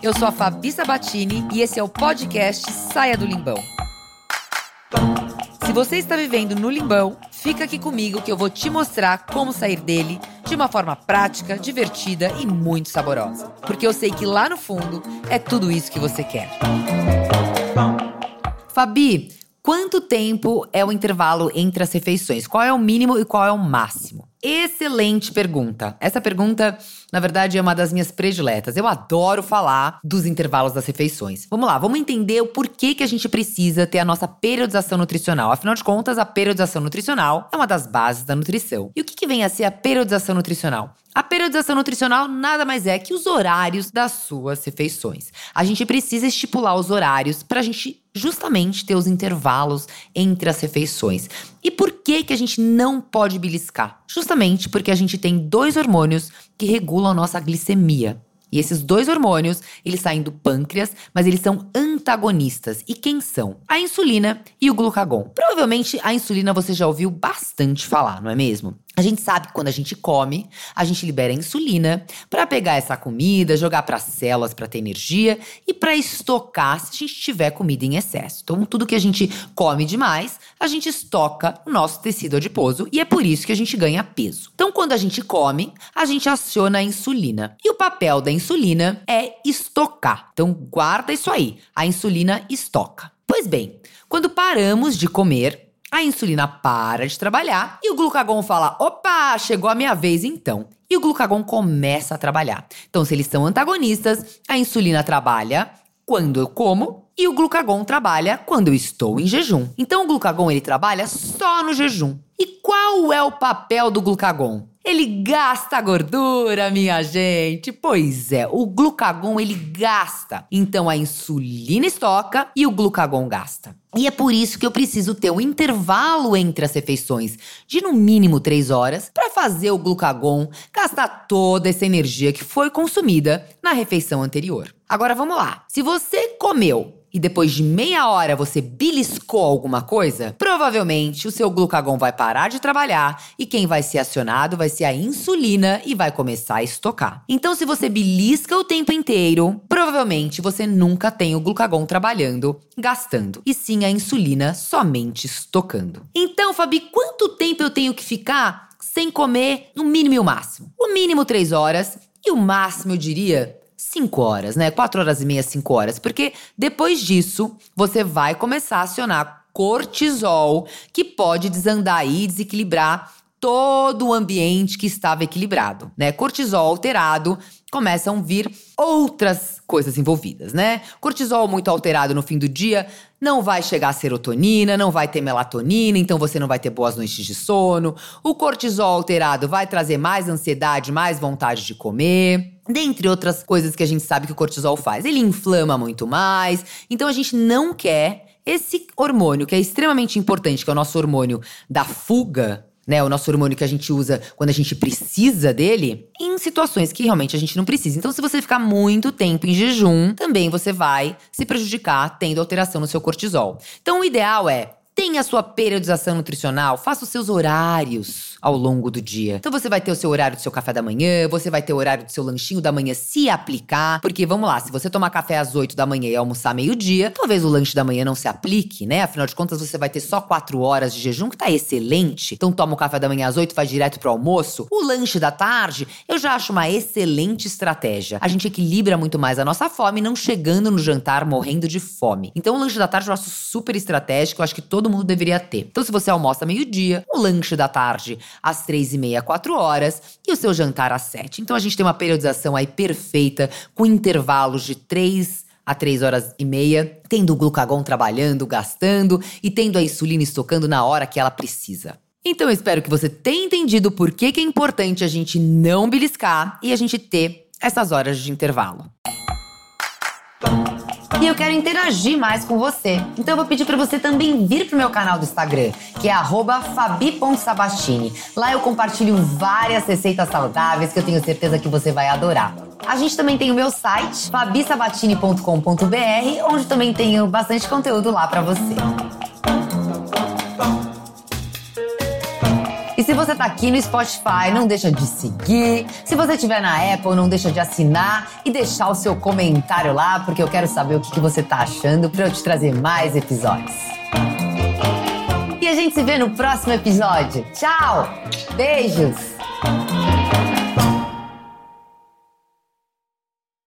Eu sou a Fabi Sabatini e esse é o podcast Saia do Limbão. Se você está vivendo no limbão, fica aqui comigo que eu vou te mostrar como sair dele de uma forma prática, divertida e muito saborosa. Porque eu sei que lá no fundo é tudo isso que você quer. Fabi, quanto tempo é o intervalo entre as refeições? Qual é o mínimo e qual é o máximo? Excelente pergunta. Essa pergunta, na verdade, é uma das minhas prediletas. Eu adoro falar dos intervalos das refeições. Vamos lá, vamos entender o porquê que a gente precisa ter a nossa periodização nutricional. Afinal de contas, a periodização nutricional é uma das bases da nutrição. E o que, que vem a ser a periodização nutricional? A periodização nutricional nada mais é que os horários das suas refeições. A gente precisa estipular os horários para a gente justamente ter os intervalos entre as refeições. E por que que a gente não pode beliscar? Justamente porque a gente tem dois hormônios que regulam a nossa glicemia. E esses dois hormônios, eles saem do pâncreas, mas eles são antagonistas. E quem são? A insulina e o glucagon. Provavelmente a insulina você já ouviu bastante falar, não é mesmo? A gente sabe que quando a gente come, a gente libera insulina para pegar essa comida, jogar para as células para ter energia e para estocar se a gente tiver comida em excesso. Então, tudo que a gente come demais, a gente estoca no nosso tecido adiposo e é por isso que a gente ganha peso. Então, quando a gente come, a gente aciona a insulina. E o papel da insulina é estocar. Então, guarda isso aí. A insulina estoca. Pois bem, quando paramos de comer, a insulina para de trabalhar e o glucagon fala: opa, chegou a minha vez então. E o glucagon começa a trabalhar. Então, se eles são antagonistas, a insulina trabalha quando eu como e o glucagon trabalha quando eu estou em jejum. Então, o glucagon ele trabalha só no jejum. E qual é o papel do glucagon? Ele gasta gordura, minha gente. Pois é, o glucagon ele gasta. Então a insulina estoca e o glucagon gasta. E é por isso que eu preciso ter um intervalo entre as refeições de no mínimo 3 horas para fazer o glucagon gastar toda essa energia que foi consumida na refeição anterior. Agora vamos lá. Se você comeu e depois de meia hora você beliscou alguma coisa, provavelmente o seu glucagon vai parar de trabalhar e quem vai ser acionado vai ser a insulina e vai começar a estocar. Então, se você belisca o tempo inteiro, provavelmente você nunca tem o glucagon trabalhando, gastando, e sim a insulina somente estocando. Então, Fabi, quanto tempo eu tenho que ficar sem comer no mínimo e o máximo? O mínimo 3 horas e o máximo, eu diria, 5 horas, né? 4 horas e meia, 5 horas. Porque depois disso, você vai começar a acionar cortisol, que pode desandar e desequilibrar todo o ambiente que estava equilibrado, né? Cortisol alterado, começam a vir outras coisas envolvidas, né? Cortisol muito alterado no fim do dia não vai chegar a serotonina, não vai ter melatonina, então você não vai ter boas noites de sono. O cortisol alterado vai trazer mais ansiedade, mais vontade de comer. Dentre outras coisas que a gente sabe que o cortisol faz. Ele inflama muito mais. Então a gente não quer esse hormônio que é extremamente importante, que é o nosso hormônio da fuga, né, o nosso hormônio que a gente usa quando a gente precisa dele, em situações que realmente a gente não precisa. Então, se você ficar muito tempo em jejum, também você vai se prejudicar tendo alteração no seu cortisol. Então, o ideal é tenha a sua periodização nutricional, faça os seus horários ao longo do dia. Então você vai ter o seu horário do seu café da manhã, você vai ter o horário do seu lanchinho da manhã se aplicar, porque vamos lá, se você tomar café às 8 da manhã e almoçar meio-dia, talvez o lanche da manhã não se aplique, né? Afinal de contas, você vai ter só 4 horas de jejum, que tá excelente. Então toma o café da manhã às 8, vai direto pro almoço. O lanche da tarde, eu já acho uma excelente estratégia. A gente equilibra muito mais a nossa fome, não chegando no jantar morrendo de fome. Então o lanche da tarde eu acho super estratégico, eu acho que todo mundo deveria ter. Então se você almoça meio-dia, o lanche da tarde às três e meia, quatro horas, e o seu jantar às sete. Então a gente tem uma periodização aí perfeita, com intervalos de três a três horas e meia, tendo o glucagon trabalhando, gastando e tendo a insulina estocando na hora que ela precisa. Então eu espero que você tenha entendido por que, que é importante a gente não beliscar e a gente ter essas horas de intervalo. E eu quero interagir mais com você. Então eu vou pedir para você também vir pro meu canal do Instagram, que é fabi.sabastini. Lá eu compartilho várias receitas saudáveis que eu tenho certeza que você vai adorar. A gente também tem o meu site, fabisabatini.com.br, onde também tenho bastante conteúdo lá para você. E se você tá aqui no Spotify, não deixa de seguir. Se você estiver na Apple, não deixa de assinar e deixar o seu comentário lá, porque eu quero saber o que, que você tá achando para eu te trazer mais episódios. E a gente se vê no próximo episódio. Tchau! Beijos!